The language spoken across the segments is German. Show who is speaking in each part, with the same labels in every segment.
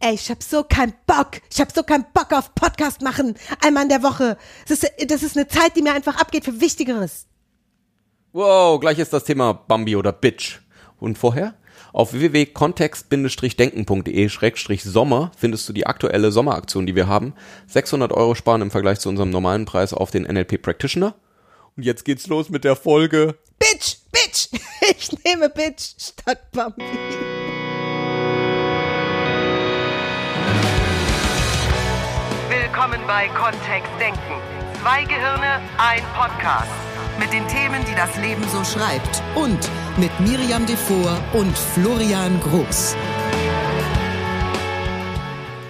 Speaker 1: Ey, ich hab so keinen Bock. Ich hab so keinen Bock auf Podcast machen. Einmal in der Woche. Das ist, das ist eine Zeit, die mir einfach abgeht für Wichtigeres.
Speaker 2: Wow, gleich ist das Thema Bambi oder Bitch. Und vorher? Auf www.kontext-denken.de-sommer findest du die aktuelle Sommeraktion, die wir haben. 600 Euro sparen im Vergleich zu unserem normalen Preis auf den NLP Practitioner. Und jetzt geht's los mit der Folge.
Speaker 1: Bitch, Bitch. Ich nehme Bitch statt Bambi.
Speaker 3: Willkommen bei Kontext Denken. Zwei Gehirne, ein Podcast.
Speaker 4: Mit den Themen, die das Leben so schreibt. Und mit Miriam Devor und Florian Groß.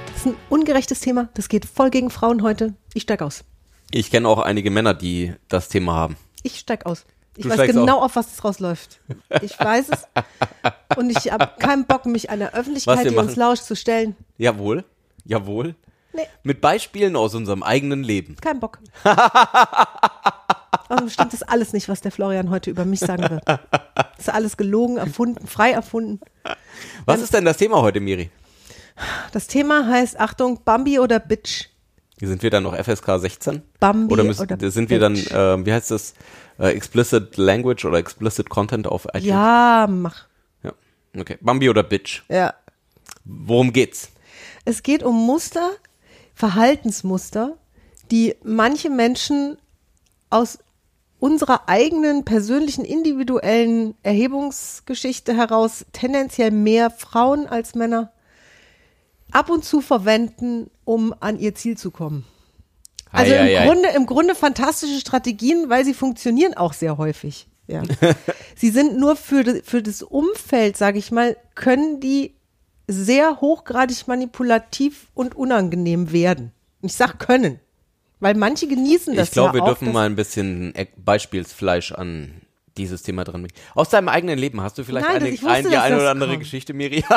Speaker 1: Das ist ein ungerechtes Thema. Das geht voll gegen Frauen heute. Ich steig aus.
Speaker 2: Ich kenne auch einige Männer, die das Thema haben.
Speaker 1: Ich steig aus. Ich
Speaker 2: Du
Speaker 1: weiß genau,
Speaker 2: auf.
Speaker 1: auf was es rausläuft. Ich weiß es. Und ich habe keinen Bock, mich einer Öffentlichkeit, die uns
Speaker 2: machen?
Speaker 1: lauscht, zu stellen.
Speaker 2: Jawohl, jawohl.
Speaker 1: Nee.
Speaker 2: Mit Beispielen aus unserem eigenen Leben.
Speaker 1: Kein Bock. Also stimmt das alles nicht, was der Florian heute über mich sagen wird. Das ist alles gelogen, erfunden, frei erfunden.
Speaker 2: Was ist denn das Thema heute, Miri?
Speaker 1: Das Thema heißt, Achtung, Bambi oder Bitch.
Speaker 2: Sind wir dann noch FSK 16?
Speaker 1: Bambi
Speaker 2: oder, müssen,
Speaker 1: oder
Speaker 2: sind wir dann, äh, wie heißt das, äh, Explicit Language oder Explicit Content auf iTunes?
Speaker 1: Ja, mach.
Speaker 2: ja. Okay. Bambi oder Bitch?
Speaker 1: Ja.
Speaker 2: Worum geht's?
Speaker 1: Es geht um Muster, Verhaltensmuster, die manche Menschen aus unserer eigenen persönlichen individuellen Erhebungsgeschichte heraus tendenziell mehr Frauen als Männer ab und zu verwenden, um an ihr Ziel zu kommen. Also
Speaker 2: Ei,
Speaker 1: im,
Speaker 2: ei, ei.
Speaker 1: Grunde, im Grunde fantastische Strategien, weil sie funktionieren auch sehr häufig. Ja. sie sind nur für, für das Umfeld, sage ich mal, können die sehr hochgradig manipulativ und unangenehm werden. Ich sag können, weil manche genießen das
Speaker 2: Ich glaube,
Speaker 1: ja
Speaker 2: wir
Speaker 1: auch,
Speaker 2: dürfen mal ein bisschen Beispielsfleisch an dieses Thema dran. Aus deinem eigenen Leben hast du vielleicht
Speaker 1: Nein,
Speaker 2: eine,
Speaker 1: wusste,
Speaker 2: ein, die eine oder andere
Speaker 1: kommt.
Speaker 2: Geschichte, Miri?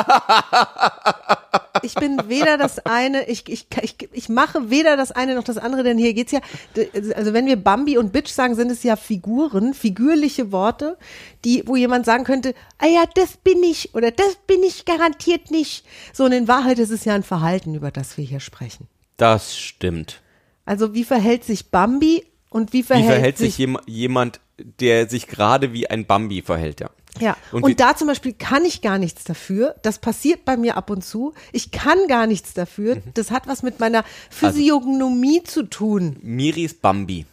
Speaker 1: ich bin weder das eine, ich, ich, ich, ich mache weder das eine noch das andere, denn hier geht's ja, also wenn wir Bambi und Bitch sagen, sind es ja Figuren, figürliche Worte, die, wo jemand sagen könnte, ah ja, das bin ich oder das bin ich garantiert nicht. So, und in Wahrheit ist es ja ein Verhalten, über das wir hier sprechen.
Speaker 2: Das stimmt.
Speaker 1: Also wie verhält sich Bambi und wie
Speaker 2: Wie
Speaker 1: verhält,
Speaker 2: verhält sich jem jemand, der sich gerade wie ein Bambi verhält, ja?
Speaker 1: Ja,
Speaker 2: Und
Speaker 1: und, da zum Beispiel kann ich gar nichts dafür. Das passiert bei mir ab und zu. Ich kann gar nichts dafür.
Speaker 2: Mhm.
Speaker 1: Das hat was mit meiner
Speaker 2: Also
Speaker 1: Physiognomie zu tun.
Speaker 2: Miris Bambi.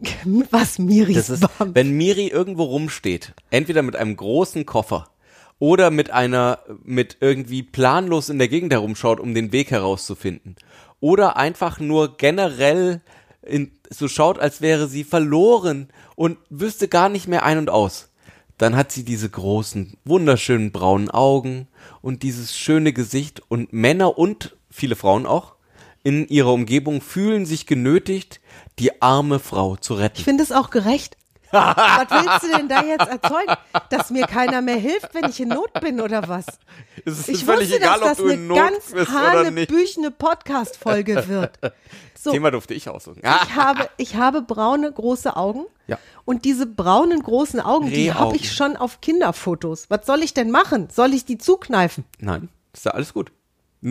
Speaker 1: Was Miris
Speaker 2: Das ist,
Speaker 1: Bambi.
Speaker 2: wenn Miri irgendwo rumsteht, entweder mit einem großen Koffer oder mit einer, mit irgendwie planlos in der Gegend herumschaut, um den Weg herauszufinden. Oder einfach nur generell in, so schaut, als wäre sie verloren und wüsste gar nicht mehr ein und aus. Dann hat sie diese großen, wunderschönen braunen Augen und dieses schöne Gesicht und Männer und viele Frauen auch in ihrer Umgebung fühlen sich genötigt, die arme Frau zu retten.
Speaker 1: Ich finde es auch gerecht. Was willst du denn da jetzt erzeugen? Dass mir keiner mehr hilft, wenn ich in Not bin oder was?
Speaker 2: Es ist
Speaker 1: Ich
Speaker 2: völlig
Speaker 1: wusste,
Speaker 2: egal,
Speaker 1: dass
Speaker 2: ob
Speaker 1: das
Speaker 2: du
Speaker 1: eine
Speaker 2: in Not
Speaker 1: ganz
Speaker 2: bist oder nicht.
Speaker 1: hanebüchene Podcast-Folge wird. So,
Speaker 2: Thema durfte ich aussuchen.
Speaker 1: Ich habe, ich habe braune, große Augen.
Speaker 2: Ja.
Speaker 1: Und diese braunen, großen Augen, die habe ich schon auf Kinderfotos. Was soll ich denn machen? Soll ich die zukneifen?
Speaker 2: nein, ist ja alles gut.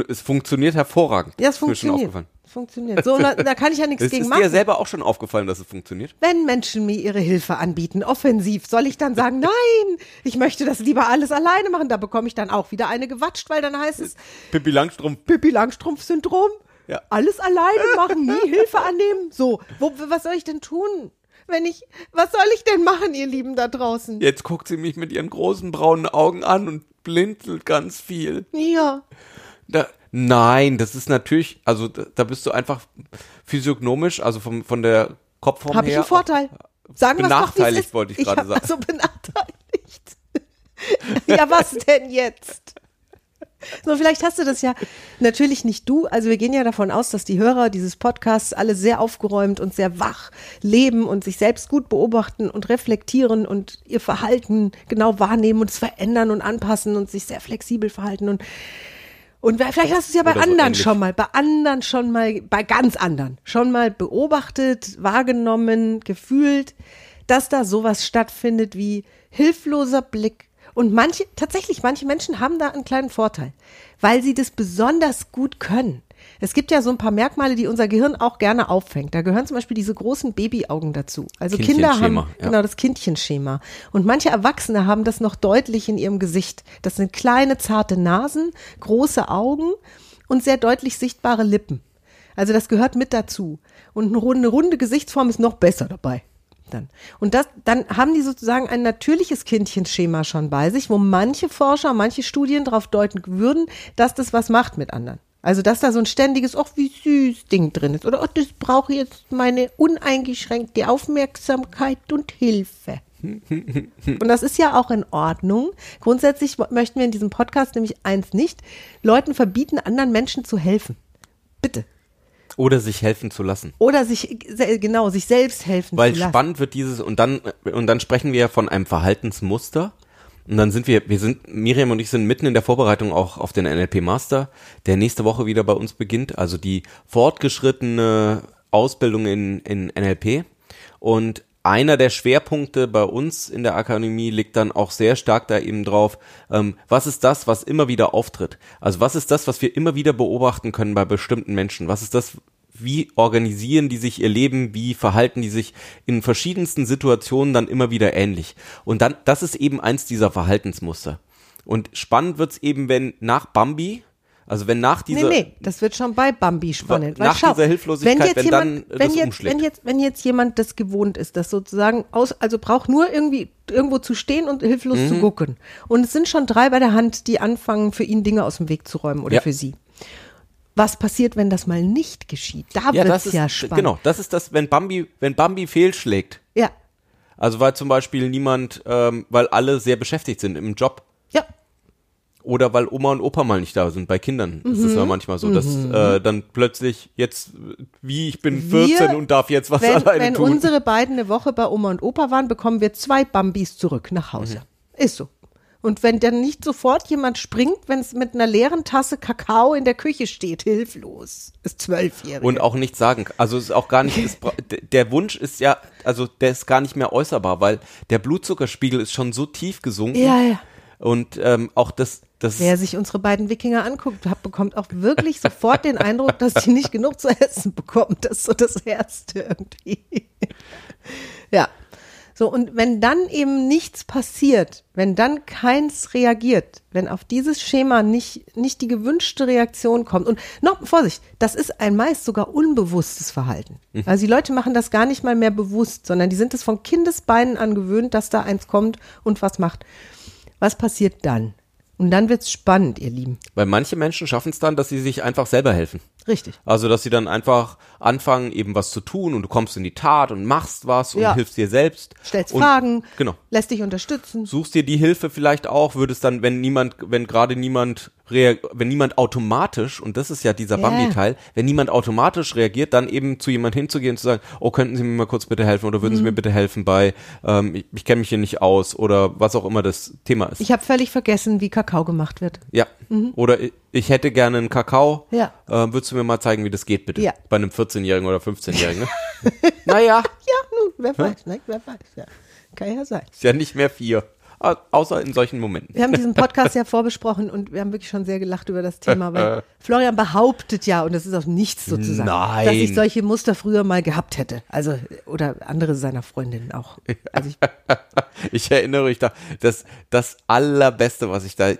Speaker 2: Es funktioniert hervorragend.
Speaker 1: Ja, es
Speaker 2: Ist mir schon
Speaker 1: funktioniert.
Speaker 2: aufgefallen.
Speaker 1: Es funktioniert. So, da, da kann ich ja nichts
Speaker 2: Es
Speaker 1: gegen
Speaker 2: ist
Speaker 1: machen.
Speaker 2: dir selber auch schon aufgefallen, dass es funktioniert.
Speaker 1: Wenn Menschen mir ihre Hilfe anbieten, offensiv, soll ich dann sagen, nein, ich möchte das lieber alles alleine machen. Da bekomme ich dann auch wieder eine gewatscht, weil dann heißt es
Speaker 2: Pippi Langstrumpf.
Speaker 1: Pippi Langstrumpf-Syndrom.
Speaker 2: Ja.
Speaker 1: Alles alleine machen, nie Hilfe annehmen. So, wo, was soll ich denn tun? Wenn ich, was soll ich denn machen, ihr Lieben da draußen?
Speaker 2: Jetzt guckt sie mich mit ihren großen braunen Augen an und blinzelt ganz viel.
Speaker 1: Ja.
Speaker 2: Da, nein, das ist natürlich, also da, da bist du einfach physiognomisch, also vom, von der Kopfform
Speaker 1: Habe ich
Speaker 2: her.
Speaker 1: einen Vorteil? Sagen wie es
Speaker 2: Benachteiligt, wollte ich gerade
Speaker 1: hab-
Speaker 2: sagen.
Speaker 1: Also benachteiligt. ja, was denn jetzt? So, vielleicht hast du das ja natürlich nicht du. Also wir gehen ja davon aus, dass die Hörer dieses Podcasts alle sehr aufgeräumt und sehr wach leben und sich selbst gut beobachten und reflektieren und ihr Verhalten genau wahrnehmen und es verändern und anpassen und sich sehr flexibel verhalten und und vielleicht hast du es ja bei
Speaker 2: Oder so
Speaker 1: anderen
Speaker 2: ähnlich.
Speaker 1: schon mal, bei anderen schon mal, bei ganz anderen schon mal beobachtet, wahrgenommen, gefühlt, dass da sowas stattfindet wie hilfloser Blick Und manche, tatsächlich, manche Menschen haben da einen kleinen Vorteil, weil sie das besonders gut können. Es gibt ja so ein paar Merkmale, die unser Gehirn auch gerne auffängt. Da gehören zum Beispiel diese großen Babyaugen dazu. Also Kinder haben
Speaker 2: ja.
Speaker 1: genau das Kindchenschema. Und manche Erwachsene haben das noch deutlich in ihrem Gesicht. Das sind kleine, zarte Nasen, große Augen und sehr deutlich sichtbare Lippen. Also das gehört mit dazu. Und eine runde, runde Gesichtsform ist noch besser dabei. Dann. Und das, dann haben die sozusagen ein natürliches Kindchenschema schon bei sich, wo manche Forscher, manche Studien darauf deuten würden, dass das was macht mit anderen. Also, dass da so ein ständiges, ach, wie süß Ding drin ist. Oder, ach, das brauche jetzt meine uneingeschränkte Aufmerksamkeit und Hilfe. Und das ist ja auch in Ordnung. Grundsätzlich möchten wir in diesem Podcast nämlich eins nicht, Leuten verbieten, anderen Menschen zu helfen. Bitte.
Speaker 2: Oder sich helfen zu lassen.
Speaker 1: Oder sich, genau, sich selbst helfen
Speaker 2: Weil
Speaker 1: zu lassen.
Speaker 2: spannend wird dieses, und dann, und dann sprechen wir ja von einem Verhaltensmuster. Und dann sind wir, wir sind, Miriam und ich sind mitten in der Vorbereitung auch auf den NLP Master, der nächste Woche wieder bei uns beginnt. Also die fortgeschrittene Ausbildung in, in NLP. Und einer der Schwerpunkte bei uns in der Akademie liegt dann auch sehr stark da eben drauf, ähm, was ist das, was immer wieder auftritt? Also was ist das, was wir immer wieder beobachten können bei bestimmten Menschen? Was ist das, wie organisieren die sich ihr Leben, wie verhalten die sich in verschiedensten Situationen dann immer wieder ähnlich. Und dann, das ist eben eins dieser Verhaltensmuster. Und spannend wird's eben, wenn nach Bambi, also wenn nach
Speaker 1: Nee,
Speaker 2: dieser,
Speaker 1: nee, das wird schon bei Bambi spannend.
Speaker 2: Nach
Speaker 1: Weil
Speaker 2: dieser Hilflosigkeit,
Speaker 1: wenn, jetzt
Speaker 2: wenn
Speaker 1: jemand,
Speaker 2: dann
Speaker 1: wenn
Speaker 2: das
Speaker 1: jetzt,
Speaker 2: umschlägt.
Speaker 1: Wenn jetzt, wenn jetzt jemand das gewohnt ist, das sozusagen aus, also braucht nur irgendwie irgendwo zu stehen und hilflos
Speaker 2: Mhm.
Speaker 1: zu gucken. Und es sind schon drei bei der Hand, die anfangen, für ihn Dinge aus dem Weg zu räumen oder
Speaker 2: Ja.
Speaker 1: für sie. Was passiert, wenn das mal nicht geschieht? Da
Speaker 2: ja, das ist,
Speaker 1: ja spannend.
Speaker 2: genau, das ist das, wenn Bambi, wenn Bambi fehlschlägt.
Speaker 1: Ja,
Speaker 2: Also weil zum Beispiel niemand, ähm, weil alle sehr beschäftigt sind im Job.
Speaker 1: ja,
Speaker 2: Oder weil Oma und Opa mal nicht da sind. Bei Kindern ist es ja
Speaker 1: Mhm.
Speaker 2: manchmal so, dass äh, dann plötzlich jetzt, wie ich bin 14
Speaker 1: Wir-
Speaker 2: und darf jetzt was
Speaker 1: wenn,
Speaker 2: alleine
Speaker 1: wenn
Speaker 2: tun.
Speaker 1: unsere beiden eine Woche bei Oma und Opa waren, bekommen wir zwei Bambis zurück nach Hause.
Speaker 2: Mhm.
Speaker 1: Ist so. Und wenn dann nicht sofort jemand springt, wenn es mit einer leeren Tasse Kakao in der Küche steht, hilflos, ist zwölfjährig.
Speaker 2: und auch nichts sagen. Also es ist auch gar nicht, d- der Wunsch ist ja, also der ist gar nicht mehr äußerbar, weil der Blutzuckerspiegel ist schon so tief gesunken.
Speaker 1: ja, ja.
Speaker 2: Und ähm, auch das, das
Speaker 1: Wer sich unsere beiden Wikinger anguckt, hat, bekommt auch wirklich sofort den Eindruck, dass sie nicht genug zu essen bekommen. Das ist so das Erste irgendwie. ja. So, und wenn dann eben nichts passiert, wenn dann keins reagiert, wenn auf dieses Schema nicht, nicht die gewünschte Reaktion kommt, und noch, Vorsicht, das ist ein meist sogar unbewusstes Verhalten. Also die Leute machen das gar nicht mal mehr bewusst, sondern die sind es von Kindesbeinen an gewöhnt, dass da eins kommt und was macht. Was passiert dann? Und dann wird's spannend, ihr Lieben.
Speaker 2: weil manche Menschen schaffen es dann, dass sie sich einfach selber helfen.
Speaker 1: Richtig.
Speaker 2: Also, dass sie dann einfach anfangen, eben was zu tun und du kommst in die Tat und machst was und
Speaker 1: Ja.
Speaker 2: hilfst dir selbst.
Speaker 1: Stellst
Speaker 2: und,
Speaker 1: Fragen,
Speaker 2: Genau.
Speaker 1: lässt dich unterstützen.
Speaker 2: Suchst dir die Hilfe vielleicht auch, würdest dann, wenn niemand, wenn gerade niemand wenn niemand automatisch, und das ist ja dieser
Speaker 1: Ja.
Speaker 2: Bambi-Teil, wenn niemand automatisch reagiert, dann eben zu jemand hinzugehen und zu sagen, oh, könnten Sie mir mal kurz bitte helfen oder würden Sie
Speaker 1: Mhm.
Speaker 2: mir bitte helfen bei, ähm, ich, ich kenne mich hier nicht aus oder was auch immer das Thema ist.
Speaker 1: Ich habe völlig vergessen, wie Kakao gemacht wird.
Speaker 2: ja. Oder ich, hätte gerne einen Kakao.
Speaker 1: Ja.
Speaker 2: Äh, würdest du mir mal zeigen, wie das geht, bitte?
Speaker 1: Ja.
Speaker 2: Bei einem 14-Jährigen oder 15-Jährigen, ne? naja,
Speaker 1: Ja, nun, wer weiß, ne? Wer weiß, ja. Kann ja sein.
Speaker 2: ist ja nicht mehr vier. Au- Außer in solchen Momenten.
Speaker 1: Wir haben diesen Podcast ja vorbesprochen und wir haben wirklich schon sehr gelacht über das Thema, weil Florian behauptet ja, und das ist auch nichts sozusagen,
Speaker 2: Nein.
Speaker 1: dass ich solche Muster früher mal gehabt hätte. Also, oder andere seiner Freundinnen auch. Also ich,
Speaker 2: Ich erinnere mich da, das, das allerbeste, was ich da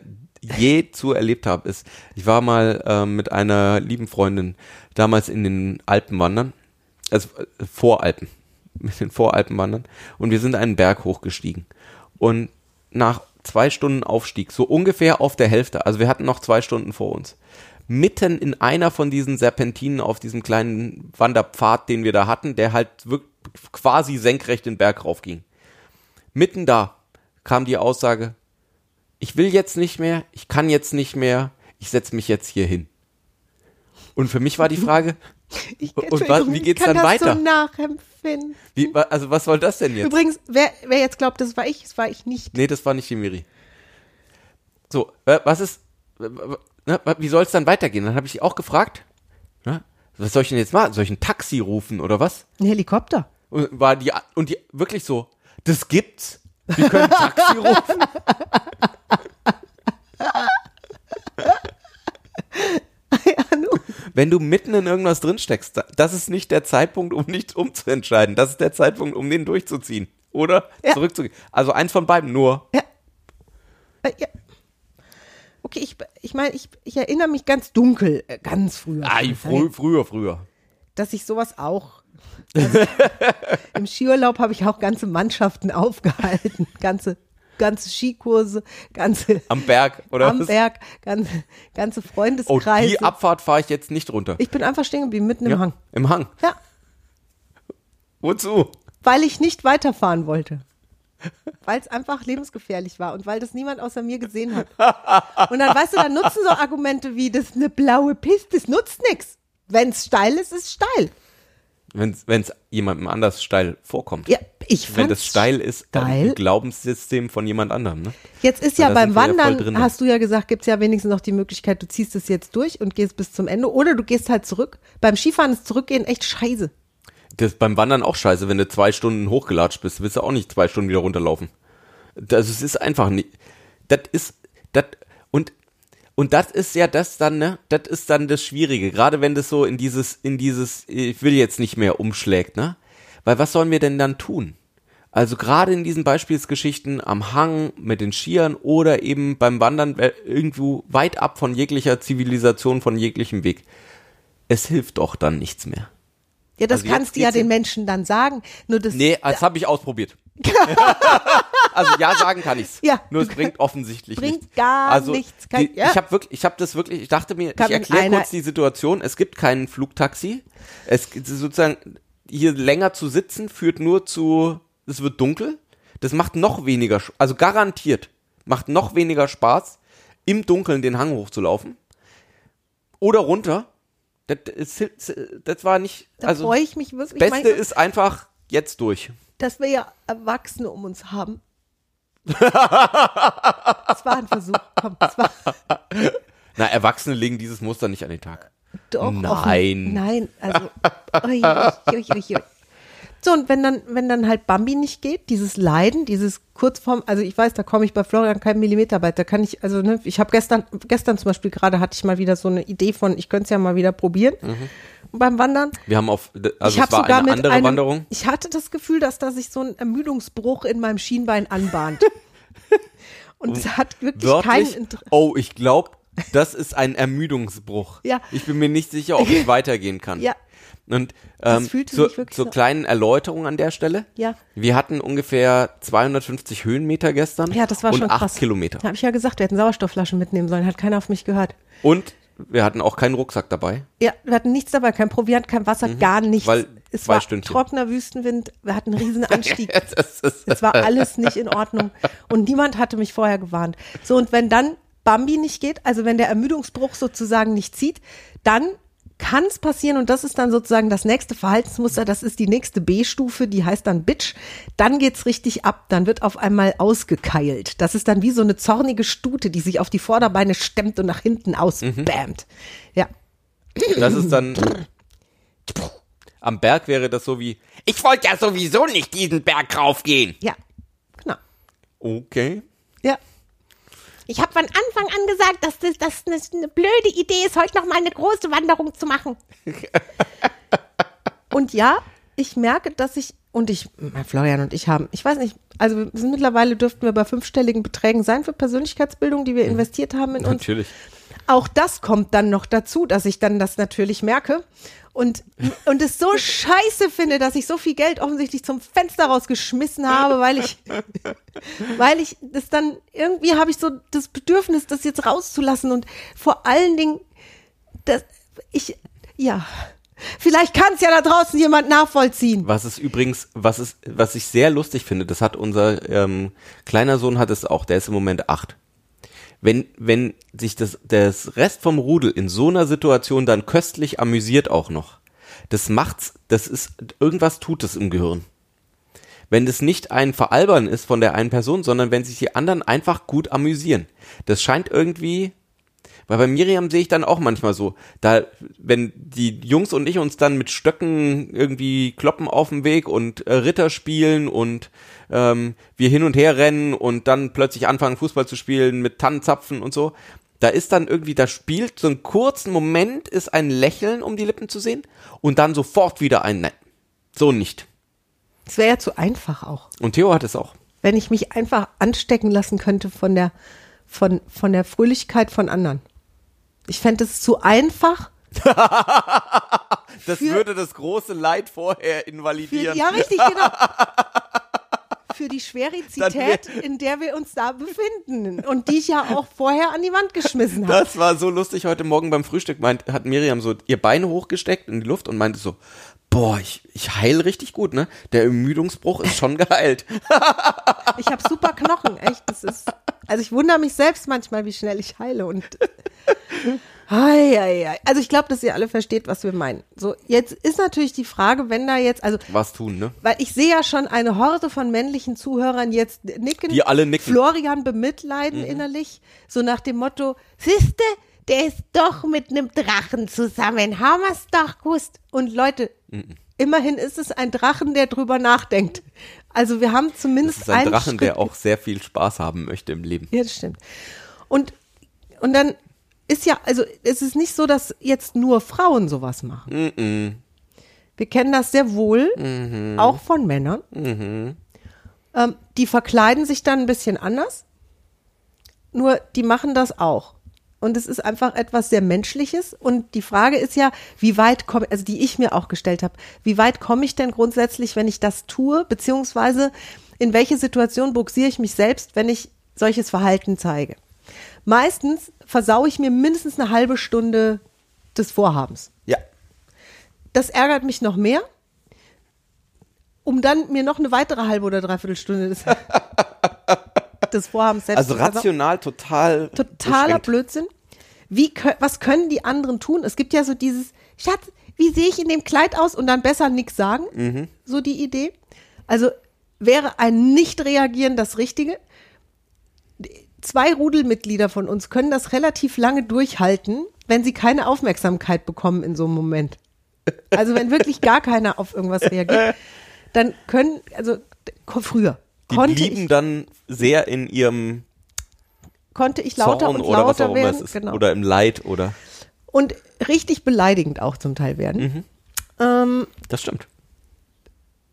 Speaker 2: je zu erlebt habe, ist, ich war mal ähm, mit einer lieben Freundin damals in den Alpen wandern, also äh, Voralpen, mit den Voralpen wandern. Und wir sind einen Berg hochgestiegen. Und nach zwei Stunden Aufstieg, so ungefähr auf der Hälfte, also wir hatten noch zwei Stunden vor uns, mitten in einer von diesen Serpentinen auf diesem kleinen Wanderpfad, den wir da hatten, der halt wirklich quasi senkrecht den Berg raufging. Mitten da kam die Aussage, ich will jetzt nicht mehr, ich kann jetzt nicht mehr, ich setze mich jetzt hier hin. Und für mich war die Frage,
Speaker 1: ich
Speaker 2: Und
Speaker 1: Entschuldigung,
Speaker 2: wa- wie geht's dann weiter?
Speaker 1: so nachempfinden.
Speaker 2: wie, also was soll das denn jetzt?
Speaker 1: Übrigens, wer, wer jetzt glaubt, das war ich, das war ich nicht.
Speaker 2: Nee, das war nicht die Miri. So, was ist, ne, wie soll es dann weitergehen? Dann habe ich sie auch gefragt, ne, was soll ich denn jetzt machen? Soll ich ein Taxi rufen oder was?
Speaker 1: Ein Helikopter.
Speaker 2: Und war die, und die wirklich so, das gibt's. Wir können Taxi rufen. Wenn du mitten in irgendwas drinsteckst, da- das ist nicht der Zeitpunkt, um nicht umzuentscheiden. Das ist der Zeitpunkt, um den durchzuziehen. Oder
Speaker 1: Ja.
Speaker 2: zurückzugehen. Also eins von beiden nur.
Speaker 1: Ja. Äh, ja. Okay, ich, ich meine, ich, ich erinnere mich ganz dunkel, äh, ganz früher.
Speaker 2: Ei, frü früher, früher.
Speaker 1: dass ich sowas auch. Also, Im Skiurlaub habe ich auch ganze Mannschaften aufgehalten, ganze, ganze Skikurse, ganze
Speaker 2: Am Berg, oder?
Speaker 1: am
Speaker 2: was?
Speaker 1: Berg, ganze, ganze
Speaker 2: Oh,
Speaker 1: Freundeskreise.
Speaker 2: die Abfahrt fahre ich jetzt nicht runter.
Speaker 1: ich bin einfach stehen geblieben, mitten im
Speaker 2: ja,
Speaker 1: Hang.
Speaker 2: Im Hang.
Speaker 1: Ja,
Speaker 2: Wozu?
Speaker 1: weil ich nicht weiterfahren wollte. Weil es einfach lebensgefährlich war und weil das niemand außer mir gesehen hat. Und dann, weißt du, dann nutzen so Argumente wie, das ist eine blaue Piste, das nutzt nichts. Wenn es steil ist, ist es steil.
Speaker 2: Wenn es jemandem anders steil vorkommt.
Speaker 1: Ja, ich
Speaker 2: Wenn das steil ist,
Speaker 1: steil.
Speaker 2: ein Glaubenssystem von jemand anderem. Ne?
Speaker 1: Jetzt ist
Speaker 2: Ja,
Speaker 1: ja beim
Speaker 2: ja
Speaker 1: Wandern,
Speaker 2: drin.
Speaker 1: hast du ja gesagt, gibt es ja wenigstens noch die Möglichkeit, du ziehst es jetzt durch und gehst bis zum Ende oder du gehst halt zurück. Beim Skifahren ist Zurückgehen echt scheiße.
Speaker 2: Das ist beim Wandern auch scheiße, wenn du zwei Stunden hochgelatscht bist, willst du auch nicht zwei Stunden wieder runterlaufen. Das es ist einfach nicht. Das ist das und und das ist ja das dann, ne? Das ist dann das Schwierige, gerade wenn das so in dieses in dieses ich will jetzt nicht mehr umschlägt, ne? Weil was sollen wir denn dann tun? Also gerade in diesen Beispielsgeschichten am Hang mit den Skiern oder eben beim Wandern äh, irgendwo weit ab von jeglicher Zivilisation, von jeglichem Weg. Es hilft doch dann nichts mehr.
Speaker 1: Ja, das
Speaker 2: Also
Speaker 1: kannst du ja den Menschen dann sagen. Nur das,
Speaker 2: Nee, das habe ich ausprobiert. also ja, sagen kann ich's.
Speaker 1: Ja.
Speaker 2: Nur es bringt offensichtlich
Speaker 1: Bringt
Speaker 2: nichts.
Speaker 1: gar
Speaker 2: also,
Speaker 1: nichts. Kein-
Speaker 2: die,
Speaker 1: ja.
Speaker 2: Ich habe wirklich, ich habe das wirklich, ich dachte mir,
Speaker 1: Kann
Speaker 2: ich erkläre kurz die Situation. Es gibt kein Flugtaxi. Es gibt sozusagen hier länger zu sitzen führt nur zu, es wird dunkel. Das macht noch weniger, also garantiert macht noch weniger Spaß, im Dunkeln den Hang hochzulaufen oder runter. Das, ist, das war nicht,
Speaker 1: da
Speaker 2: also
Speaker 1: freue ich mich wirklich.
Speaker 2: Beste
Speaker 1: manchmal,
Speaker 2: ist einfach jetzt durch.
Speaker 1: Dass wir ja Erwachsene um uns haben. Es war ein Versuch. Komm, es war
Speaker 2: Na, Erwachsene legen dieses Muster nicht an den Tag.
Speaker 1: doch
Speaker 2: Nein.
Speaker 1: Offen. Nein, also. Ui, ui, ui, ui. So, und wenn dann, wenn dann halt Bambi nicht geht, dieses Leiden, dieses Kurzform, also ich weiß, da komme ich bei Florian keinen Millimeter weit. Da kann ich, also ne, ich habe gestern, gestern zum Beispiel gerade hatte ich mal wieder so eine Idee von, ich könnte es ja mal wieder probieren beim Wandern.
Speaker 2: Wir haben auf, also
Speaker 1: ich
Speaker 2: es war
Speaker 1: sogar
Speaker 2: eine andere
Speaker 1: einem,
Speaker 2: Wanderung.
Speaker 1: Ich hatte das Gefühl, dass da sich so ein Ermüdungsbruch in meinem Schienbein anbahnt. Und es hat wirklich keinen
Speaker 2: Wörtlich,
Speaker 1: Inter
Speaker 2: oh, ich glaube, das ist ein Ermüdungsbruch.
Speaker 1: Ja.
Speaker 2: Ich bin mir nicht sicher, ob ich weitergehen kann.
Speaker 1: Ja.
Speaker 2: Und ähm, zur,
Speaker 1: sich wirklich
Speaker 2: zur
Speaker 1: so-
Speaker 2: kleinen Erläuterung an der Stelle.
Speaker 1: Ja.
Speaker 2: Wir hatten ungefähr 250 Höhenmeter gestern.
Speaker 1: Ja, das war
Speaker 2: und
Speaker 1: schon
Speaker 2: acht
Speaker 1: krass.
Speaker 2: Kilometer.
Speaker 1: Da habe ich ja gesagt, wir hätten Sauerstoffflaschen mitnehmen sollen, hat keiner auf mich gehört.
Speaker 2: Und wir hatten auch keinen Rucksack dabei.
Speaker 1: Ja, wir hatten nichts dabei, kein Proviant, kein Wasser, gar nichts.
Speaker 2: Mhm. Weil
Speaker 1: es war
Speaker 2: Stündchen.
Speaker 1: trockener Wüstenwind, wir hatten einen riesen Anstieg. Es war alles nicht in Ordnung und niemand hatte mich vorher gewarnt. So, und wenn dann Bambi nicht geht, also wenn der Ermüdungsbruch sozusagen nicht zieht, dann kann es passieren und das ist dann sozusagen das nächste Verhaltensmuster, das ist die nächste B-Stufe, die heißt dann Bitch. Dann geht's richtig ab, dann wird auf einmal ausgekeilt. Das ist dann wie so eine zornige Stute, die sich auf die Vorderbeine stemmt und nach hinten ausbämt. Ja.
Speaker 2: das ist dann. Am Berg wäre das so wie, ich wollte ja sowieso nicht diesen Berg raufgehen.
Speaker 1: Ja, genau.
Speaker 2: Okay.
Speaker 1: Ja.
Speaker 5: Ich habe von Anfang an gesagt, dass das, dass das eine blöde Idee ist, heute noch mal eine große Wanderung zu machen.
Speaker 1: Und ja, ich merke, dass ich, und ich, mein Florian und ich haben, ich weiß nicht, also wir sind mittlerweile dürften wir bei fünfstelligen Beträgen sein für Persönlichkeitsbildung, die wir investiert haben in uns.
Speaker 2: Natürlich.
Speaker 1: Auch das kommt dann noch dazu, dass ich dann das natürlich merke und, und es so scheiße finde, dass ich so viel Geld offensichtlich zum Fenster rausgeschmissen habe, weil ich, weil ich das dann, irgendwie habe ich so das Bedürfnis, das jetzt rauszulassen und vor allen Dingen, das, ich, ja, vielleicht kann es ja da draußen jemand nachvollziehen.
Speaker 2: Was es übrigens, was es, was ich sehr lustig finde, das hat unser ähm, kleiner Sohn hat es auch, der ist im Moment acht. Wenn, wenn sich das, das Rest vom Rudel in so einer Situation dann köstlich amüsiert auch noch, das macht's, das ist, irgendwas tut es im Gehirn. Wenn das nicht ein Veralbern ist von der einen Person, sondern wenn sich die anderen einfach gut amüsieren. Das scheint irgendwie, Weil bei Miriam sehe ich dann auch manchmal so, da, wenn die Jungs und ich uns dann mit Stöcken irgendwie kloppen auf dem Weg und äh, Ritter spielen und ähm, wir hin und her rennen und dann plötzlich anfangen Fußball zu spielen mit Tannenzapfen und so, da ist dann irgendwie, da spielt so einen kurzen Moment, ist ein Lächeln um die Lippen zu sehen und dann sofort wieder ein Nein. So nicht.
Speaker 1: Es wäre ja zu einfach auch.
Speaker 2: Und Theo hat es auch.
Speaker 1: wenn ich mich einfach anstecken lassen könnte von der, von, von der Fröhlichkeit von anderen. Ich fände es zu einfach.
Speaker 2: Das
Speaker 1: Für-
Speaker 2: würde das große Leid vorher
Speaker 1: Für,
Speaker 2: invalidieren.
Speaker 1: ja, richtig, genau. Für die Schwerizität, in der wir uns da befinden. Und die ich ja auch vorher an die Wand geschmissen habe.
Speaker 2: Das war so lustig heute Morgen beim Frühstück. Meint, hat Miriam so ihr Bein hochgesteckt in die Luft und meinte so, boah, ich, ich heil richtig gut, ne? Der Ermüdungsbruch ist schon geheilt.
Speaker 1: Ich habe super Knochen, echt. Das ist, also ich wundere mich selbst manchmal, wie schnell ich heile. Und Ei, ei, ei. Also ich glaube, dass ihr alle versteht, was wir meinen. So, jetzt ist natürlich die Frage, wenn da jetzt, also
Speaker 2: Was tun, ne?
Speaker 1: Weil ich sehe ja schon eine Horde von männlichen Zuhörern jetzt nicken.
Speaker 2: Die alle nicken.
Speaker 1: Florian bemitleiden innerlich. So nach dem Motto,
Speaker 5: Siehste, der ist doch mit einem Drachen zusammen. Haben wir's doch gewusst.
Speaker 1: und Leute, immerhin ist es ein Drachen, der drüber nachdenkt. Also wir haben
Speaker 2: Das
Speaker 1: zumindest
Speaker 2: ist ein
Speaker 1: einen
Speaker 2: Drachen,
Speaker 1: Schritt
Speaker 2: der auch sehr viel Spaß haben möchte im Leben.
Speaker 1: Ja, das stimmt. Und, und dann ist ja, also es ist nicht so, dass jetzt nur Frauen sowas machen. Wir kennen das sehr wohl, auch von Männern. Ähm, die verkleiden sich dann ein bisschen anders, nur die machen das auch. Und es ist einfach etwas sehr Menschliches. Und die Frage ist ja, wie weit komme, also die ich mir auch gestellt habe, wie weit komme ich denn grundsätzlich, wenn ich das tue, beziehungsweise in welche Situation buxiere ich mich selbst, wenn ich solches Verhalten zeige? Meistens versaue ich mir mindestens eine halbe Stunde des Vorhabens.
Speaker 2: Ja.
Speaker 1: Das ärgert mich noch mehr, um dann mir noch eine weitere halbe oder dreiviertel Stunde des, des Vorhabens selbst
Speaker 2: Also rational total.
Speaker 1: Totaler
Speaker 2: beschränkt.
Speaker 1: Blödsinn. Wie, was können die anderen tun? Es gibt ja so dieses,
Speaker 5: Schatz, wie sehe ich in dem Kleid aus?
Speaker 1: und dann besser nichts sagen,
Speaker 2: Mhm.
Speaker 1: so die Idee. Also wäre ein Nicht-Reagieren das Richtige. Zwei Rudelmitglieder von uns können das relativ lange durchhalten, wenn sie keine Aufmerksamkeit bekommen in so einem Moment. Also wenn wirklich gar keiner auf irgendwas reagiert, dann können, also früher
Speaker 2: Die
Speaker 1: konnte
Speaker 2: blieben
Speaker 1: ich,
Speaker 2: dann sehr in ihrem
Speaker 1: konnte ich lauter
Speaker 2: Zorn
Speaker 1: und
Speaker 2: oder was auch
Speaker 1: lauter
Speaker 2: immer es
Speaker 1: werden.
Speaker 2: ist.
Speaker 1: Genau.
Speaker 2: Oder im Leid oder.
Speaker 1: und richtig beleidigend auch zum Teil werden. Ähm,
Speaker 2: Das stimmt.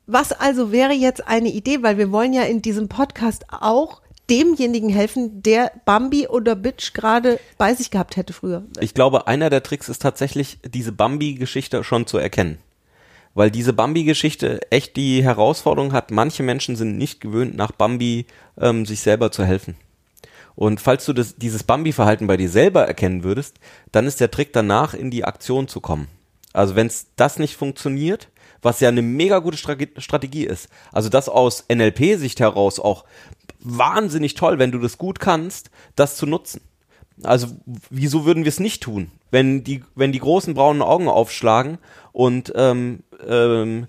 Speaker 1: Was also wäre jetzt eine Idee, weil wir wollen ja in diesem Podcast auch demjenigen helfen, der Bambi oder Bitch gerade bei sich gehabt hätte früher.
Speaker 2: Ich glaube, einer der Tricks ist tatsächlich, diese Bambi-Geschichte schon zu erkennen. Weil diese Bambi-Geschichte echt die Herausforderung hat, manche Menschen sind nicht gewöhnt, nach Bambi ähm, sich selber zu helfen. Und falls du das, dieses Bambi-Verhalten bei dir selber erkennen würdest, dann ist der Trick danach, in die Aktion zu kommen. Also wenn das nicht funktioniert, was ja eine mega gute Strate- Strategie ist, also das aus NLP-Sicht heraus auch wahnsinnig toll, wenn du das gut kannst, das zu nutzen. Also wieso würden wir es nicht tun, wenn die, wenn die großen braunen Augen aufschlagen und ähm, ähm,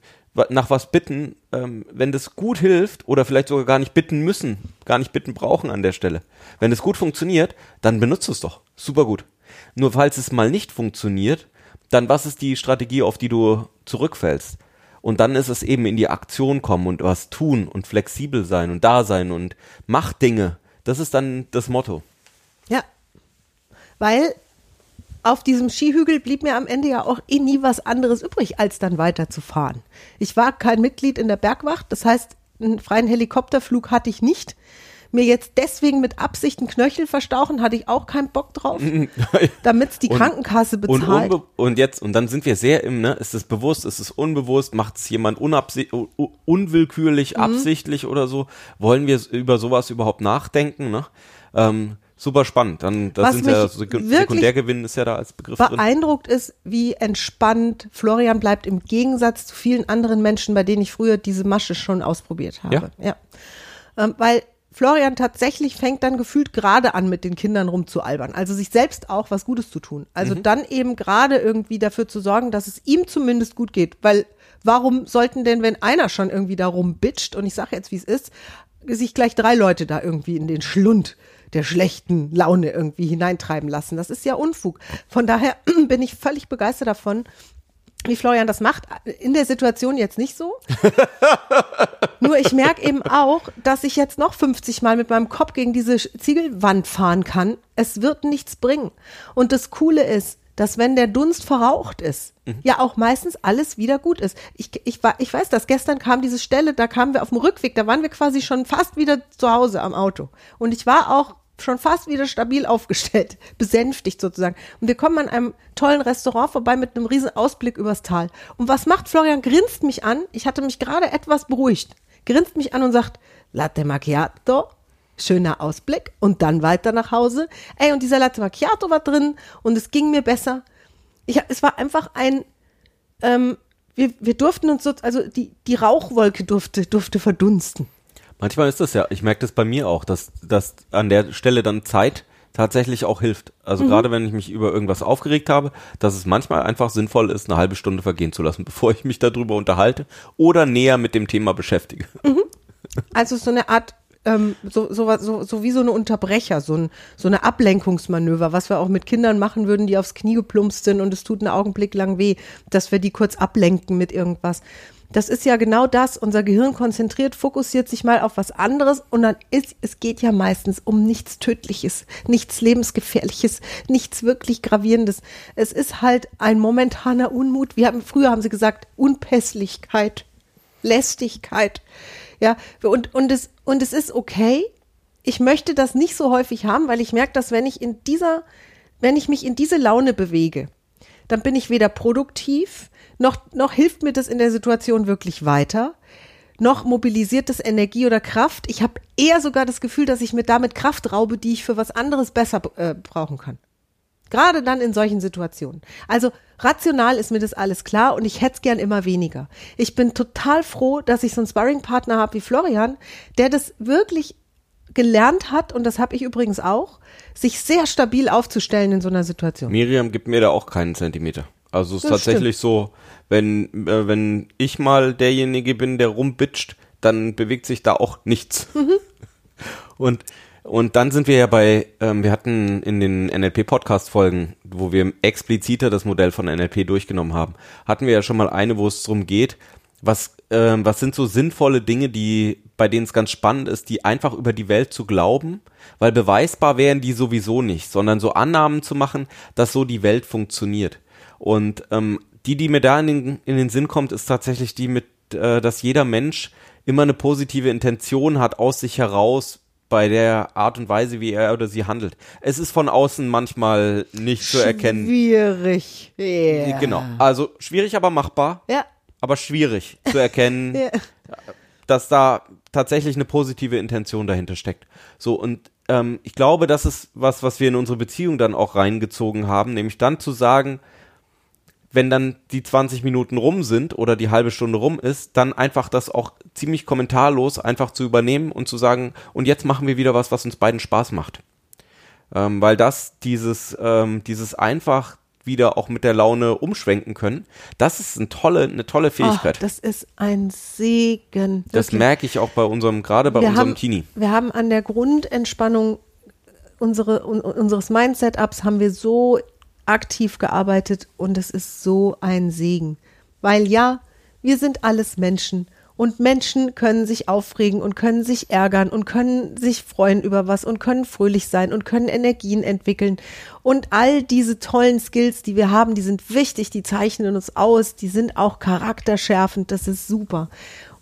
Speaker 2: nach was bitten, ähm, wenn das gut hilft oder vielleicht sogar gar nicht bitten müssen, gar nicht bitten brauchen an der Stelle. Wenn es gut funktioniert, dann benutzt es doch. Super gut. Nur falls es mal nicht funktioniert, dann was ist die Strategie, auf die du zurückfällst? Und dann ist es eben in die Aktion kommen und was tun und flexibel sein und da sein und mach Dinge. Das ist dann das Motto.
Speaker 1: Ja. Weil auf diesem Skihügel blieb mir am Ende ja auch eh nie was anderes übrig, als dann weiterzufahren. Ich war kein Mitglied in der Bergwacht, das heißt, einen freien Helikopterflug hatte ich nicht. Mir jetzt deswegen mit Absicht einen Knöchel verstauchen, hatte ich auch keinen Bock drauf, damit es die
Speaker 2: Und-
Speaker 1: Krankenkasse
Speaker 2: Und,
Speaker 1: bezahlt.
Speaker 2: unbe und jetzt, und dann sind wir sehr im, ne, ist es bewusst, ist es unbewusst, macht es jemand unwillkürlich,
Speaker 1: Mhm.
Speaker 2: absichtlich oder so? Wollen wir über sowas überhaupt nachdenken, ne? Ähm, super spannend. Dann, das
Speaker 1: Was
Speaker 2: sind ja, Sekundärgewinn ist ja da als Begriff drin.
Speaker 1: beeindruckt ist, wie entspannt Florian bleibt im Gegensatz zu vielen anderen Menschen, bei denen ich früher diese Masche schon ausprobiert habe. Ja. Ähm, weil Florian tatsächlich fängt dann gefühlt gerade an, mit den Kindern rumzualbern. Also sich selbst auch was Gutes zu tun. Also dann eben gerade irgendwie dafür zu sorgen, dass es ihm zumindest gut geht. Weil warum sollten denn, wenn einer schon irgendwie darum bitcht, und ich sage jetzt, wie es ist, sich gleich drei Leute da irgendwie in den Schlund der schlechten Laune irgendwie hineintreiben lassen. Das ist ja Unfug. Von daher bin ich völlig begeistert davon, wie Florian das macht. In der Situation jetzt nicht so. Nur ich merke eben auch, dass ich jetzt noch 50 Mal mit meinem Kopf gegen diese Ziegelwand fahren kann. Es wird nichts bringen. Und das Coole ist, dass wenn der Dunst verraucht ist, ja auch meistens alles wieder gut ist. Ich, ich, ich weiß das, gestern kam diese Stelle, da kamen wir auf dem Rückweg, da waren wir quasi schon fast wieder zu Hause am Auto. Und ich war auch schon fast wieder stabil aufgestellt, besänftigt sozusagen. Und wir kommen an einem tollen Restaurant vorbei mit einem riesen Ausblick übers Tal. Und was macht Florian? Grinst mich an. Ich hatte mich gerade etwas beruhigt. Grinst mich an und sagt, Latte Macchiato, schöner Ausblick und dann weiter nach Hause. Ey, und dieser Latte Macchiato war drin und es ging mir besser. Ich, es war einfach ein, ähm, wir, wir durften uns so, also die, die Rauchwolke durfte, durfte verdunsten.
Speaker 2: Manchmal ist das ja, ich merke das bei mir auch, dass, dass an der Stelle dann Zeit tatsächlich auch hilft. Also gerade wenn ich mich über irgendwas aufgeregt habe, dass es manchmal einfach sinnvoll ist, eine halbe Stunde vergehen zu lassen, bevor ich mich darüber unterhalte oder näher mit dem Thema beschäftige.
Speaker 1: Also so eine Art, ähm, so, so, so, so wie so eine Unterbrecher, so, ein, so eine Ablenkungsmanöver, was wir auch mit Kindern machen würden, die aufs Knie geplumpst sind und es tut einen Augenblick lang weh, dass wir die kurz ablenken mit irgendwas. Das ist ja genau das. Unser Gehirn konzentriert, fokussiert sich mal auf was anderes und dann ist, es geht ja meistens um nichts Tödliches, nichts Lebensgefährliches, nichts wirklich Gravierendes. Es ist halt ein momentaner Unmut. Wir haben, früher haben sie gesagt, Unpässlichkeit. Lästigkeit. Ja, und, und, es, und es ist okay. Ich möchte das nicht so häufig haben, weil ich merke, dass wenn ich in dieser, wenn ich mich in diese Laune bewege, dann bin ich weder produktiv, noch, noch hilft mir das in der Situation wirklich weiter, noch mobilisiert das Energie oder Kraft. Ich habe eher sogar das Gefühl, dass ich mir damit Kraft raube, die ich für was anderes besser äh, brauchen kann. Gerade dann in solchen Situationen. Also rational ist mir das alles klar und ich hätte es gern immer weniger. Ich bin total froh, dass ich so einen Sparringpartner habe wie Florian, der das wirklich gelernt hat, und das habe ich übrigens auch, sich sehr stabil aufzustellen in so einer Situation.
Speaker 2: Miriam gibt mir da auch keinen Zentimeter. Also es ist
Speaker 1: Das
Speaker 2: tatsächlich so, wenn, äh, wenn ich mal derjenige bin, der rumbitscht, dann bewegt sich da auch nichts.
Speaker 1: Mhm.
Speaker 2: Und, und dann sind wir ja bei, ähm, wir hatten in den NLP-Podcast-Folgen, wo wir expliziter das Modell von NLP durchgenommen haben, hatten wir ja schon mal eine, wo es darum geht, was, ähm, was sind so sinnvolle Dinge, die, bei denen es ganz spannend ist, die einfach über die Welt zu glauben, weil beweisbar wären die sowieso nicht, sondern so Annahmen zu machen, dass so die Welt funktioniert. Und ähm, die, die mir da in den, in den Sinn kommt, ist tatsächlich die mit, äh, dass jeder Mensch immer eine positive Intention hat aus sich heraus bei der Art und Weise, wie er oder sie handelt. Es ist von außen manchmal nicht zu erkennen.
Speaker 1: Schwierig. Ja.
Speaker 2: Genau. Also schwierig, aber machbar
Speaker 1: Ja.
Speaker 2: aber schwierig zu erkennen,
Speaker 1: Ja.
Speaker 2: dass da tatsächlich eine positive Intention dahinter steckt. So, und ähm, ich glaube, das ist was, was wir in unsere Beziehung dann auch reingezogen haben, nämlich dann zu sagen, wenn dann die 20 Minuten rum sind oder die halbe Stunde rum ist, dann einfach das auch ziemlich kommentarlos einfach zu übernehmen und zu sagen, und jetzt machen wir wieder was, was uns beiden Spaß macht. Ähm, weil das dieses, ähm, dieses einfach wieder auch mit der Laune umschwenken können, das ist eine tolle, eine tolle
Speaker 1: Ach,
Speaker 2: Fähigkeit.
Speaker 1: das ist ein Segen.
Speaker 2: das
Speaker 1: Wirklich.
Speaker 2: merke ich auch bei unserem, gerade bei
Speaker 1: wir
Speaker 2: unserem
Speaker 1: haben,
Speaker 2: Teenie.
Speaker 1: Wir haben an der Grundentspannung unsere, un, unseres Mindset-Ups haben wir so aktiv gearbeitet und es ist so ein Segen. Weil ja, wir sind alles Menschen und Menschen können sich aufregen und können sich ärgern und können sich freuen über was und können fröhlich sein und können Energien entwickeln. Und all diese tollen Skills, die wir haben, die sind wichtig, die zeichnen uns aus, die sind auch charakterschärfend, das ist super.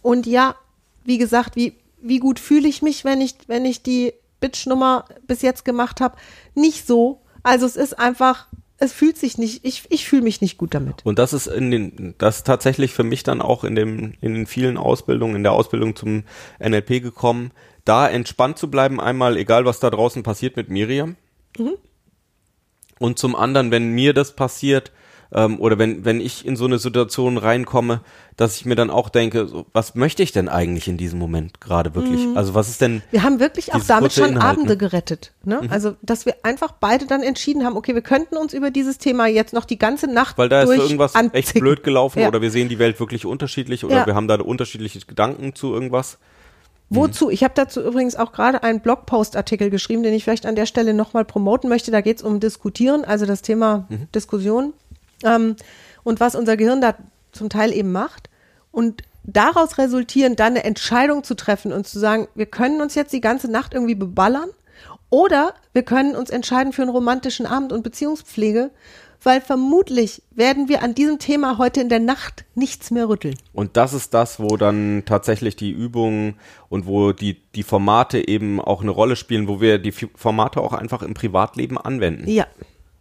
Speaker 1: Und ja, wie gesagt, wie, wie gut fühle ich mich, wenn ich, wenn ich die Bitch-Nummer bis jetzt gemacht habe? Nicht so. Also es ist einfach, es fühlt sich nicht, ich, ich fühle mich nicht gut damit.
Speaker 2: Und das ist in den, das tatsächlich für mich dann auch in dem, in den vielen Ausbildungen, in der Ausbildung zum NLP gekommen, da entspannt zu bleiben, einmal, egal was da draußen passiert mit Miriam. Und zum anderen, wenn mir das passiert, ähm, oder wenn, wenn ich in so eine Situation reinkomme, dass ich mir dann auch denke, so, was möchte ich denn eigentlich in diesem Moment gerade wirklich? Also was ist denn,
Speaker 1: Wir haben wirklich auch damit schon
Speaker 2: Inhalten.
Speaker 1: Abende gerettet. Ne? Also, dass wir einfach beide dann entschieden haben, okay, wir könnten uns über dieses Thema jetzt noch die ganze Nacht
Speaker 2: weil da ist irgendwas echt
Speaker 1: anzicken.
Speaker 2: blöd gelaufen
Speaker 1: Ja.
Speaker 2: oder wir sehen die Welt wirklich unterschiedlich oder
Speaker 1: Ja.
Speaker 2: wir haben da unterschiedliche Gedanken zu irgendwas.
Speaker 1: Wozu? Ich habe dazu übrigens auch gerade einen Blogpost-Artikel geschrieben, den ich vielleicht an der Stelle nochmal promoten möchte. Da geht es um Diskutieren, also das Thema Diskussion ähm, und was unser Gehirn da zum Teil eben macht. Und daraus resultieren, dann eine Entscheidung zu treffen und zu sagen, wir können uns jetzt die ganze Nacht irgendwie beballern oder wir können uns entscheiden für einen romantischen Abend und Beziehungspflege, weil vermutlich werden wir an diesem Thema heute in der Nacht nichts mehr rütteln.
Speaker 2: Und das ist das, wo dann tatsächlich die Übungen und wo die, die Formate eben auch eine Rolle spielen, wo wir die Formate auch einfach im Privatleben anwenden.
Speaker 1: Ja.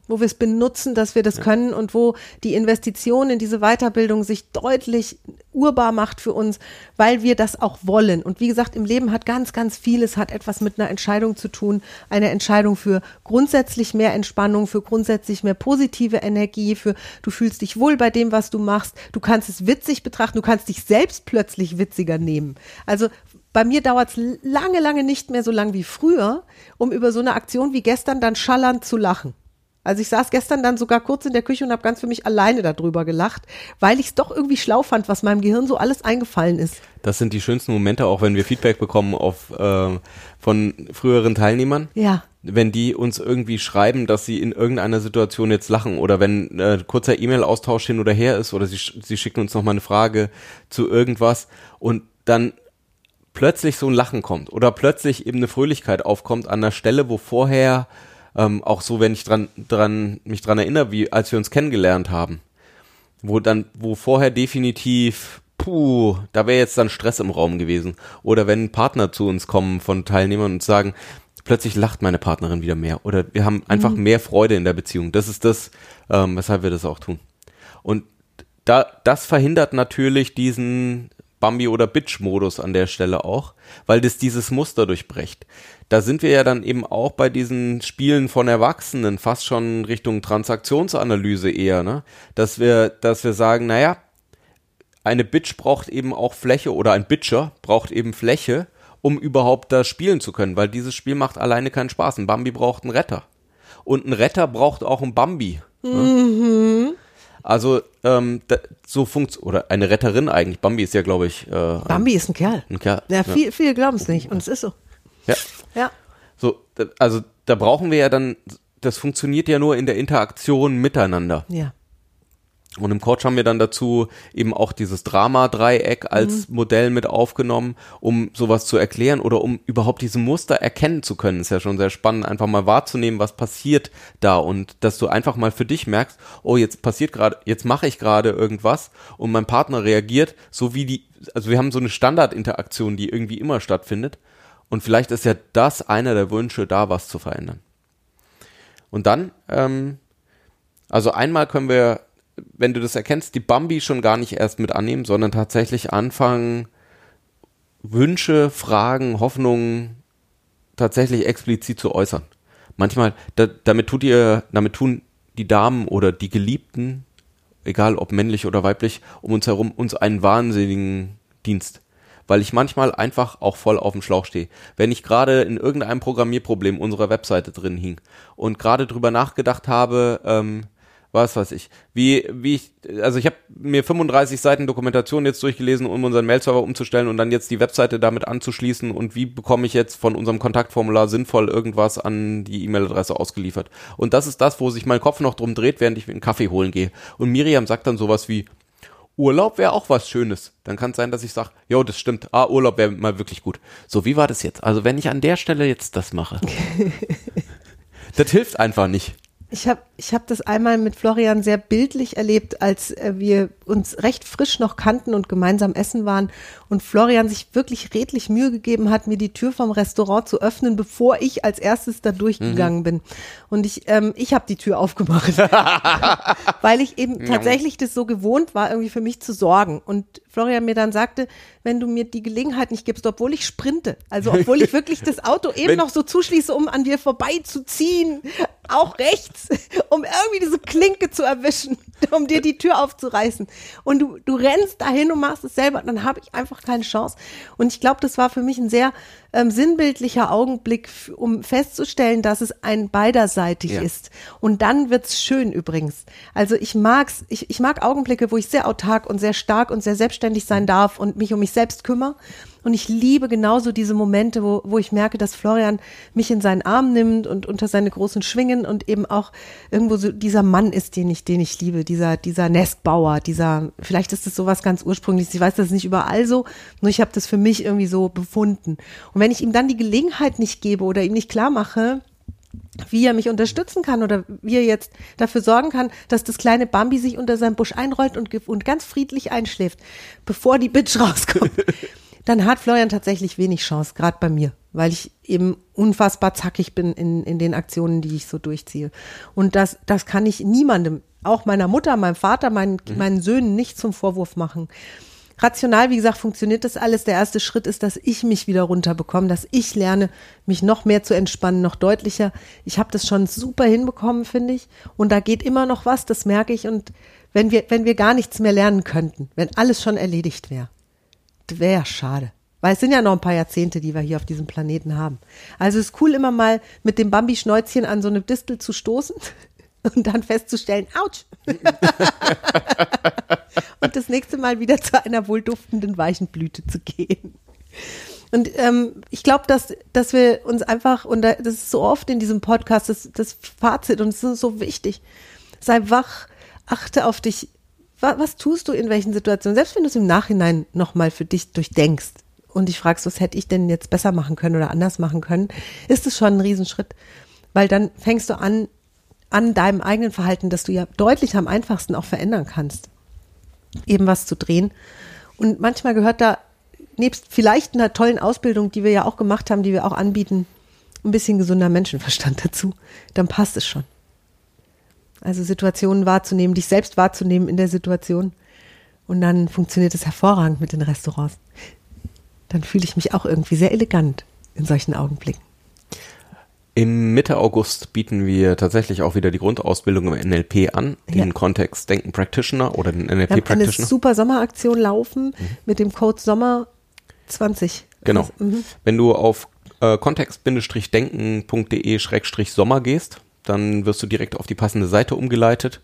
Speaker 1: Wo wir es benutzen, dass wir das können und wo die Investition in diese Weiterbildung sich deutlich urbar macht für uns, weil wir das auch wollen. Und wie gesagt, im Leben hat ganz, ganz vieles hat etwas mit einer Entscheidung zu tun. Eine Entscheidung für grundsätzlich mehr Entspannung, für grundsätzlich mehr positive Energie, für du fühlst dich wohl bei dem, was du machst. Du kannst es witzig betrachten, du kannst dich selbst plötzlich witziger nehmen. Also bei mir dauert es lange, lange nicht mehr so lang wie früher, um über so eine Aktion wie gestern dann schallernd zu lachen. Also ich saß gestern dann sogar kurz in der Küche und habe ganz für mich alleine darüber gelacht, weil ich es doch irgendwie schlau fand, was meinem Gehirn so alles eingefallen ist.
Speaker 2: Das sind die schönsten Momente, auch wenn wir Feedback bekommen auf, äh, von früheren Teilnehmern.
Speaker 1: Ja.
Speaker 2: wenn die uns irgendwie schreiben, dass sie in irgendeiner Situation jetzt lachen oder wenn äh, kurzer E-Mail-Austausch hin oder her ist oder sie, sie schicken uns nochmal eine Frage zu irgendwas und dann plötzlich so ein Lachen kommt oder plötzlich eben eine Fröhlichkeit aufkommt an der Stelle, wo vorher ähm, auch so, wenn ich dran, dran, mich dran erinnere, wie als wir uns kennengelernt haben, wo dann, wo vorher definitiv, puh, da wäre jetzt dann Stress im Raum gewesen. Oder wenn Partner zu uns kommen von Teilnehmern und sagen, plötzlich lacht meine Partnerin wieder mehr. Oder wir haben einfach mehr Freude in der Beziehung. Das ist das, ähm, weshalb wir das auch tun. Und da, das verhindert natürlich diesen Bambi- oder Bitch-Modus an der Stelle auch, weil das dieses Muster durchbrecht. Da sind wir ja dann eben auch bei diesen Spielen von Erwachsenen fast schon Richtung Transaktionsanalyse eher, ne? Dass wir, dass wir sagen, naja, eine Bitch braucht eben auch Fläche oder ein Bitcher braucht eben Fläche, um überhaupt da spielen zu können, weil dieses Spiel macht alleine keinen Spaß. Ein Bambi braucht einen Retter. Und ein Retter braucht auch einen Bambi. Ne? Also ähm, da, so funkt oder eine Retterin eigentlich. Bambi ist ja, glaube ich, äh,
Speaker 1: Bambi ist ein Kerl.
Speaker 2: ein Kerl.
Speaker 1: Ja, viel, viele glauben es nicht und es ist so.
Speaker 2: Ja.
Speaker 1: Ja.
Speaker 2: So, also da brauchen wir ja dann, das funktioniert ja nur in der Interaktion miteinander.
Speaker 1: Ja.
Speaker 2: Und im Coach haben wir dann dazu eben auch dieses Drama-Dreieck als Modell mit aufgenommen, um sowas zu erklären oder um überhaupt diese Muster erkennen zu können. Ist ja schon sehr spannend, einfach mal wahrzunehmen, was passiert da und dass du einfach mal für dich merkst, oh, jetzt passiert gerade, jetzt mache ich gerade irgendwas und mein Partner reagiert, so wie die, also wir haben so eine Standardinteraktion, die irgendwie immer stattfindet. Und vielleicht ist ja das einer der Wünsche, da was zu verändern. Und dann, ähm, also einmal können wir, wenn du das erkennst, die Bambi schon gar nicht erst mit annehmen, sondern tatsächlich anfangen, Wünsche, Fragen, Hoffnungen tatsächlich explizit zu äußern. Manchmal, da, damit tut ihr, damit tun die Damen oder die Geliebten, egal ob männlich oder weiblich, um uns herum uns einen wahnsinnigen Dienst. Weil ich manchmal einfach auch voll auf dem Schlauch stehe. Wenn ich gerade in irgendeinem Programmierproblem unserer Webseite drin hing und gerade drüber nachgedacht habe, ähm, was weiß ich, wie, wie ich, also ich habe mir 35 Seiten Dokumentation jetzt durchgelesen, um unseren Mail-Server umzustellen und dann jetzt die Webseite damit anzuschließen und wie bekomme ich jetzt von unserem Kontaktformular sinnvoll irgendwas an die E-Mail-Adresse ausgeliefert. Und das ist das, wo sich mein Kopf noch drum dreht, während ich einen Kaffee holen gehe. Und Miriam sagt dann sowas wie, Urlaub wäre auch was Schönes. Dann kann es sein, dass ich sage, jo, das stimmt. Ah, Urlaub wäre mal wirklich gut. So, wie war das jetzt? Also, wenn ich an der Stelle jetzt das mache, das hilft einfach nicht.
Speaker 1: Ich habe ich hab das einmal mit Florian sehr bildlich erlebt, als äh, wir uns recht frisch noch kannten und gemeinsam essen waren und Florian sich wirklich redlich Mühe gegeben hat, mir die Tür vom Restaurant zu öffnen, bevor ich als erstes da durchgegangen bin. Und ich, ähm, ich habe die Tür aufgemacht, weil ich eben tatsächlich das so gewohnt war, irgendwie für mich zu sorgen. Und Florian mir dann sagte, wenn du mir die Gelegenheit nicht gibst, obwohl ich sprinte, also obwohl ich wirklich das Auto eben
Speaker 2: Wenn-
Speaker 1: noch so zuschließe, um an dir vorbeizuziehen, auch rechts, um irgendwie diese Klinke zu erwischen, um dir die Tür aufzureißen. Und du, du rennst dahin und machst es selber, dann habe ich einfach keine Chance. Und ich glaube, das war für mich ein sehr ähm, sinnbildlicher Augenblick, um festzustellen, dass es ein beiderseitig
Speaker 2: Ja.
Speaker 1: ist. Und dann wird's schön übrigens. Also ich mag's, ich, ich mag Augenblicke, wo ich sehr autark und sehr stark und sehr selbstständig sein darf und mich um mich selbst kümmere. Und ich liebe genauso diese Momente, wo, wo ich merke, dass Florian mich in seinen Arm nimmt und unter seine großen Schwingen und eben auch irgendwo so dieser Mann ist, den ich, den ich liebe, dieser, dieser Nestbauer, dieser, vielleicht ist das sowas ganz ursprüngliches. Ich weiß, das ist nicht überall so, nur ich habe das für mich irgendwie so befunden. Und wenn ich ihm dann die Gelegenheit nicht gebe oder ihm nicht klar mache, wie er mich unterstützen kann oder wie er jetzt dafür sorgen kann, dass das kleine Bambi sich unter seinem Busch einrollt und, und ganz friedlich einschläft, bevor die Bitch rauskommt, dann hat Florian tatsächlich wenig Chance, gerade bei mir, weil ich eben unfassbar zackig bin in, in den Aktionen, die ich so durchziehe. Und das, das kann ich niemandem, auch meiner Mutter, meinem Vater, meinen, meinen Söhnen nicht zum Vorwurf machen. Rational, wie gesagt, funktioniert das alles. Der erste Schritt ist, dass ich mich wieder runterbekomme, dass ich lerne, mich noch mehr zu entspannen, noch deutlicher. Ich habe das schon super hinbekommen, finde ich. Und da geht immer noch was, das merke ich. Und wenn wir, wenn wir gar nichts mehr lernen könnten, wenn alles schon erledigt wäre, wäre schade. Weil es sind ja noch ein paar Jahrzehnte, die wir hier auf diesem Planeten haben. Also es ist cool, immer mal mit dem Bambi-Schnäuzchen an so eine Distel zu stoßen und dann festzustellen, ouch. und das nächste Mal wieder zu einer wohlduftenden weichen Blüte zu gehen. Und ähm, ich glaube, dass, dass wir uns einfach, und da- das ist so oft in diesem Podcast, das, das Fazit, und es ist so wichtig, sei wach, achte auf dich, was, was tust du in welchen Situationen, selbst wenn du es im Nachhinein nochmal für dich durchdenkst und dich fragst, was hätte ich denn jetzt besser machen können oder anders machen können, ist es schon ein Riesenschritt, weil dann fängst du an, an deinem eigenen Verhalten, das du ja deutlich am einfachsten auch verändern kannst, eben was zu drehen. Und manchmal gehört da, nebst vielleicht einer tollen Ausbildung, die wir ja auch gemacht haben, die wir auch anbieten, ein bisschen gesunder Menschenverstand dazu. Dann passt es schon. Also Situationen wahrzunehmen, dich selbst wahrzunehmen in der Situation. Und dann funktioniert es hervorragend mit den Restaurants. Dann fühle ich mich auch irgendwie sehr elegant in solchen Augenblicken.
Speaker 2: Im Mitte August bieten wir tatsächlich auch wieder die Grundausbildung im NLP an, den
Speaker 1: Ja.
Speaker 2: Kontext Denken Practitioner oder den
Speaker 1: Wir
Speaker 2: NLP
Speaker 1: eine
Speaker 2: Practitioner.
Speaker 1: super Sommeraktion laufen mit dem Code Sommer 20.
Speaker 2: Genau.
Speaker 1: Mhm.
Speaker 2: Wenn du auf äh, kontext-denken.de-sommer gehst, dann wirst du direkt auf die passende Seite umgeleitet.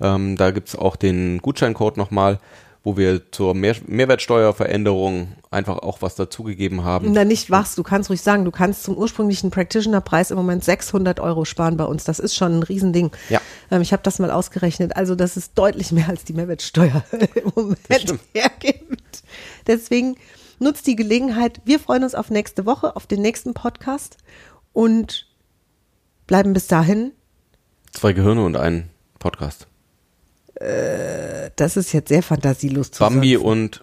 Speaker 2: Ähm, da gibt's auch den Gutscheincode nochmal, wo wir zur Mehr Mehrwertsteuerveränderung einfach auch was dazugegeben haben.
Speaker 1: Na, nicht was, du kannst ruhig sagen, du kannst zum ursprünglichen Practitioner-Preis im Moment 600 Euro sparen bei uns. Das ist schon ein Riesending.
Speaker 2: Ja.
Speaker 1: Ähm, ich habe das mal ausgerechnet. Also das ist deutlich mehr, als die Mehrwertsteuer im Moment hergibt. Deswegen nutzt die Gelegenheit. Wir freuen uns auf nächste Woche, auf den nächsten Podcast und bleiben bis dahin.
Speaker 2: Zwei Gehirne und ein Podcast.
Speaker 1: Das ist jetzt sehr fantasielos zu
Speaker 2: Bambi und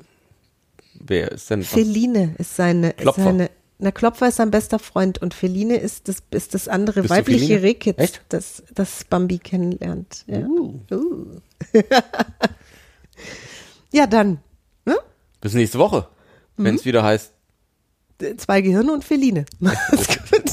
Speaker 2: wer ist denn?
Speaker 1: Feline ist seine, ist
Speaker 2: Klopfer.
Speaker 1: seine, na Klopfer ist sein bester Freund und Feline ist das, ist das andere
Speaker 2: Bist
Speaker 1: weibliche? Rehkitz,
Speaker 2: Echt?
Speaker 1: das, das Bambi kennenlernt. Ja, uh. ja dann, ne?
Speaker 2: Bis nächste Woche, wenn es wieder heißt.
Speaker 1: Zwei Gehirne und Feline. Mach's gut.